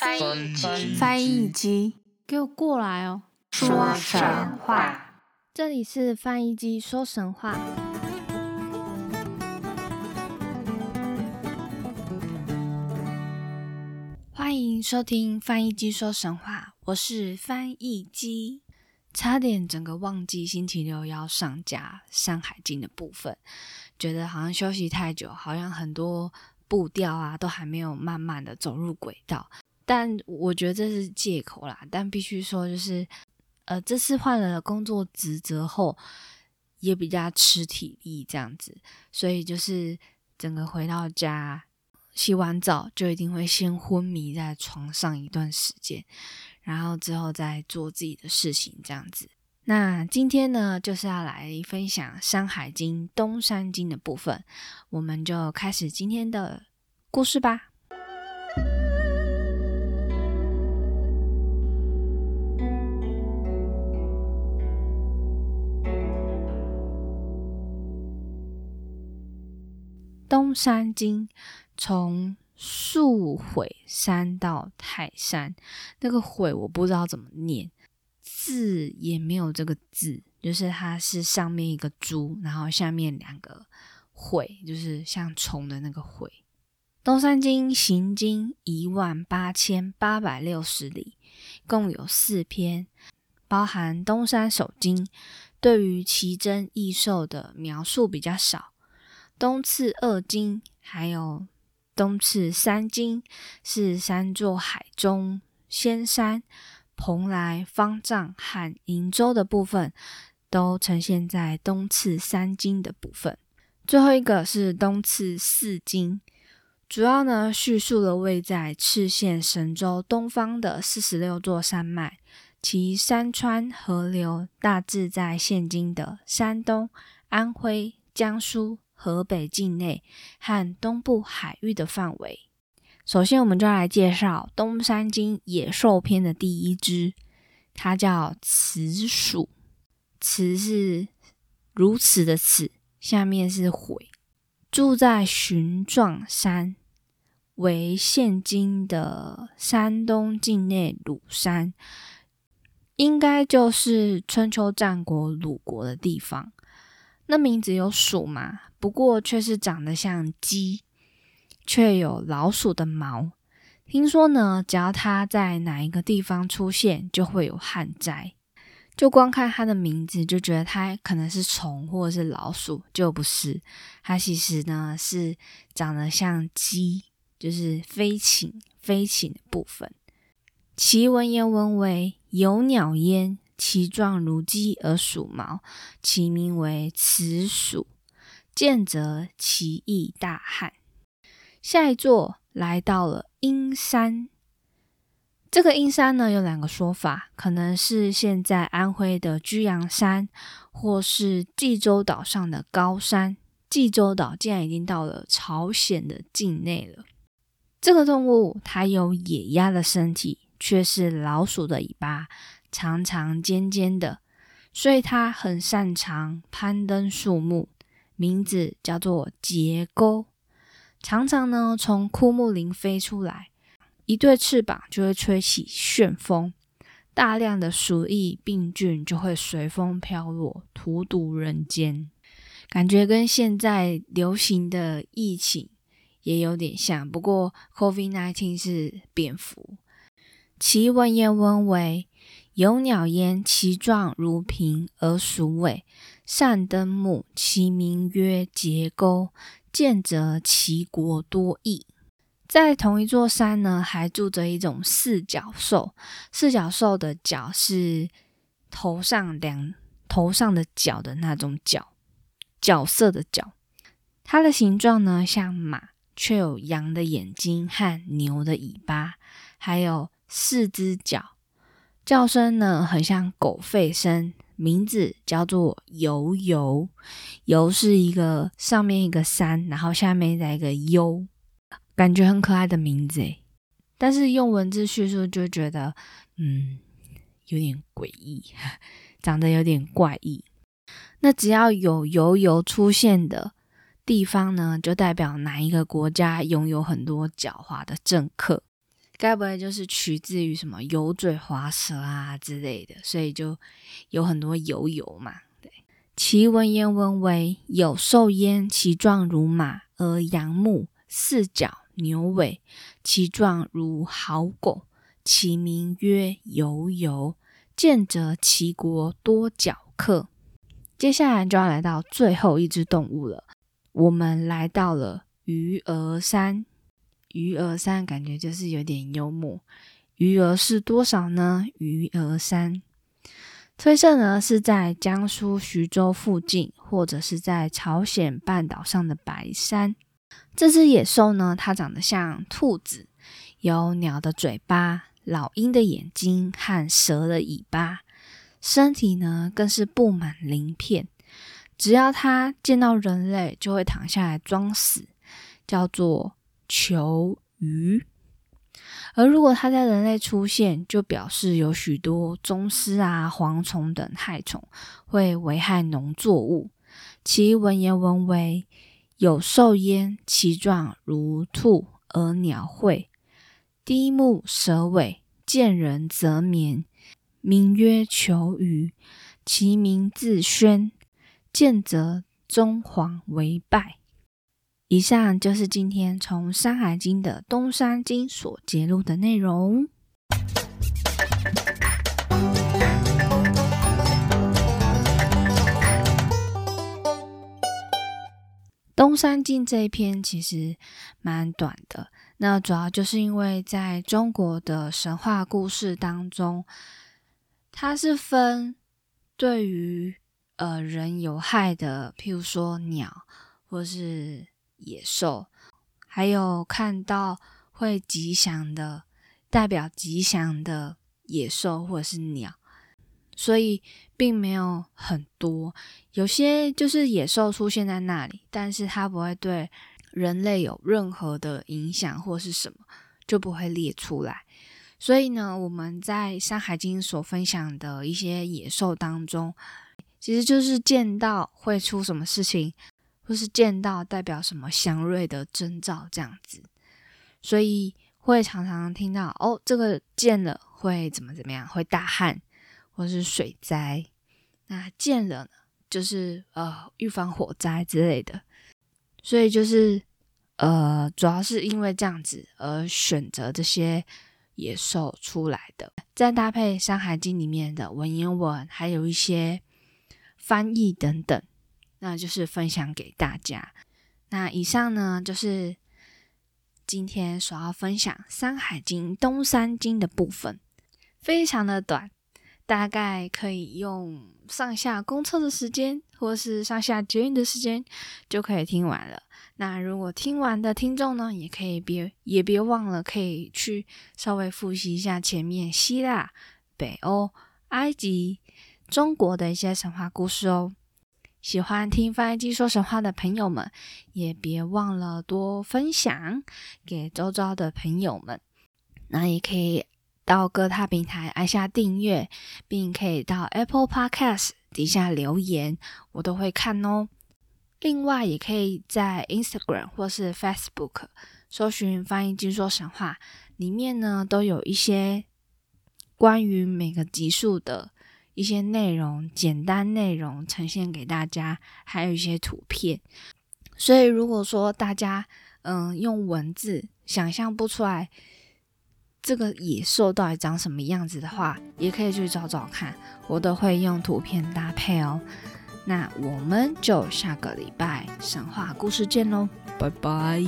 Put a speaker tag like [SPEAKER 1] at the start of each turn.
[SPEAKER 1] 翻译机，
[SPEAKER 2] 翻译机，
[SPEAKER 3] 给我过来哦！
[SPEAKER 1] 说神话。
[SPEAKER 3] 这里是翻译机说神话。欢迎收听翻译机说神话，我是翻译机。差点整个忘记星期六要上架《山海经》的部分，觉得好像休息太久，好像很多步调啊都还没有慢慢的走入轨道。但我觉得这是借口啦。但必须说，就是呃，这次换了工作职责后，也比较吃体力这样子，所以就是整个回到家洗完澡，就一定会先昏迷在床上一段时间。然后之后再做自己的事情，这样子。那今天呢，就是要来分享《山海经·东山经》的部分，我们就开始今天的故事吧。东山经从。树毁山到泰山，那个毁我不知道怎么念，字也没有这个字，就是它是上面一个猪，然后下面两个毁，就是像虫的那个毁。东山经行经一万八千八百六十里，共有四篇，包含东山首经，对于奇珍异兽的描述比较少。东次二经还有。东次三经是三座海中仙山，蓬莱、方丈和瀛洲的部分都呈现在东次三经的部分。最后一个是东次四经，主要呢叙述了位在赤县神州东方的四十六座山脉，其山川河流大致在现今的山东、安徽、江苏。河北境内和东部海域的范围。首先，我们就来介绍《东山经·野兽篇》的第一支，它叫雌鼠。雌是如此的雌，下面是悔。住在寻状山，为现今的山东境内鲁山，应该就是春秋战国鲁国的地方。那名字有鼠吗？不过却是长得像鸡，却有老鼠的毛。听说呢，只要它在哪一个地方出现，就会有旱灾。就光看它的名字，就觉得它可能是虫或者是老鼠，就不是。它其实呢是长得像鸡，就是飞禽飞禽的部分。其文言文为有鸟焉。其状如鸡而属毛，其名为雌鼠。见则其意大旱。下一座来到了阴山，这个阴山呢有两个说法，可能是现在安徽的居阳山，或是济州岛上的高山。济州岛竟然已经到了朝鲜的境内了。这个动物它有野鸭的身体，却是老鼠的尾巴。长长尖尖的，所以它很擅长攀登树木，名字叫做结钩。常常呢从枯木林飞出来，一对翅膀就会吹起旋风，大量的鼠疫病菌就会随风飘落，荼毒人间。感觉跟现在流行的疫情也有点像，不过 COVID-19 是蝙蝠。其文言文为。有鸟焉，其状如瓶而属尾，善登木，其名曰节钩。见则其国多异。在同一座山呢，还住着一种四角兽。四角兽的角是头上两头上的角的那种角，角色的角。它的形状呢像马，却有羊的眼睛和牛的尾巴，还有四只脚。叫声呢，很像狗吠声，名字叫做游游。游是一个上面一个山，然后下面再一个幽，感觉很可爱的名字诶。但是用文字叙述就觉得，嗯，有点诡异，长得有点怪异。那只要有油油出现的地方呢，就代表哪一个国家拥有很多狡猾的政客。该不会就是取自于什么油嘴滑舌啊之类的，所以就有很多油油嘛。对，其文言文为：有兽焉，其状如马，而羊目，四角，牛尾，其状如好狗，其名曰油油。见则其国多角客。接下来就要来到最后一只动物了，我们来到了鱼儿山。鱼儿山感觉就是有点幽默。鱼儿是多少呢？鱼儿山推测呢是在江苏徐州附近，或者是在朝鲜半岛上的白山。这只野兽呢，它长得像兔子，有鸟的嘴巴。老鹰的眼睛和蛇的尾巴，身体呢更是布满鳞片。只要它见到人类，就会躺下来装死，叫做求鱼。而如果它在人类出现，就表示有许多宗师啊、蝗虫等害虫会危害农作物。其文言文为：有兽焉，其状如兔，而鸟喙。低目蛇尾，见人则眠，名曰求鱼。其名自宣，见则中黄为败。以上就是今天从《山海经》的东山经所揭露的内容。东山经这一篇其实蛮短的。那主要就是因为在中国的神话故事当中，它是分对于呃人有害的，譬如说鸟或是野兽，还有看到会吉祥的，代表吉祥的野兽或者是鸟，所以并没有很多。有些就是野兽出现在那里，但是它不会对。人类有任何的影响或是什么，就不会列出来。所以呢，我们在《山海经》所分享的一些野兽当中，其实就是见到会出什么事情，或是见到代表什么祥瑞的征兆这样子。所以会常常听到哦，这个见了会怎么怎么样，会大旱或是水灾。那见了呢，就是呃预防火灾之类的。所以就是，呃，主要是因为这样子而选择这些野兽出来的，再搭配《山海经》里面的文言文，还有一些翻译等等，那就是分享给大家。那以上呢，就是今天所要分享《山海经·东山经》的部分，非常的短。大概可以用上下公车的时间，或是上下捷运的时间，就可以听完了。那如果听完的听众呢，也可以别也别忘了，可以去稍微复习一下前面希腊、北欧、埃及、中国的一些神话故事哦。喜欢听翻译机说神话的朋友们，也别忘了多分享给周遭的朋友们。那也可以。到各大平台按下订阅，并可以到 Apple Podcast 底下留言，我都会看哦。另外，也可以在 Instagram 或是 Facebook 搜寻“翻译机说神话”，里面呢都有一些关于每个集数的一些内容，简单内容呈现给大家，还有一些图片。所以，如果说大家嗯用文字想象不出来。这个野兽到底长什么样子的话，也可以去找找看，我都会用图片搭配哦。那我们就下个礼拜神话故事见喽，拜拜。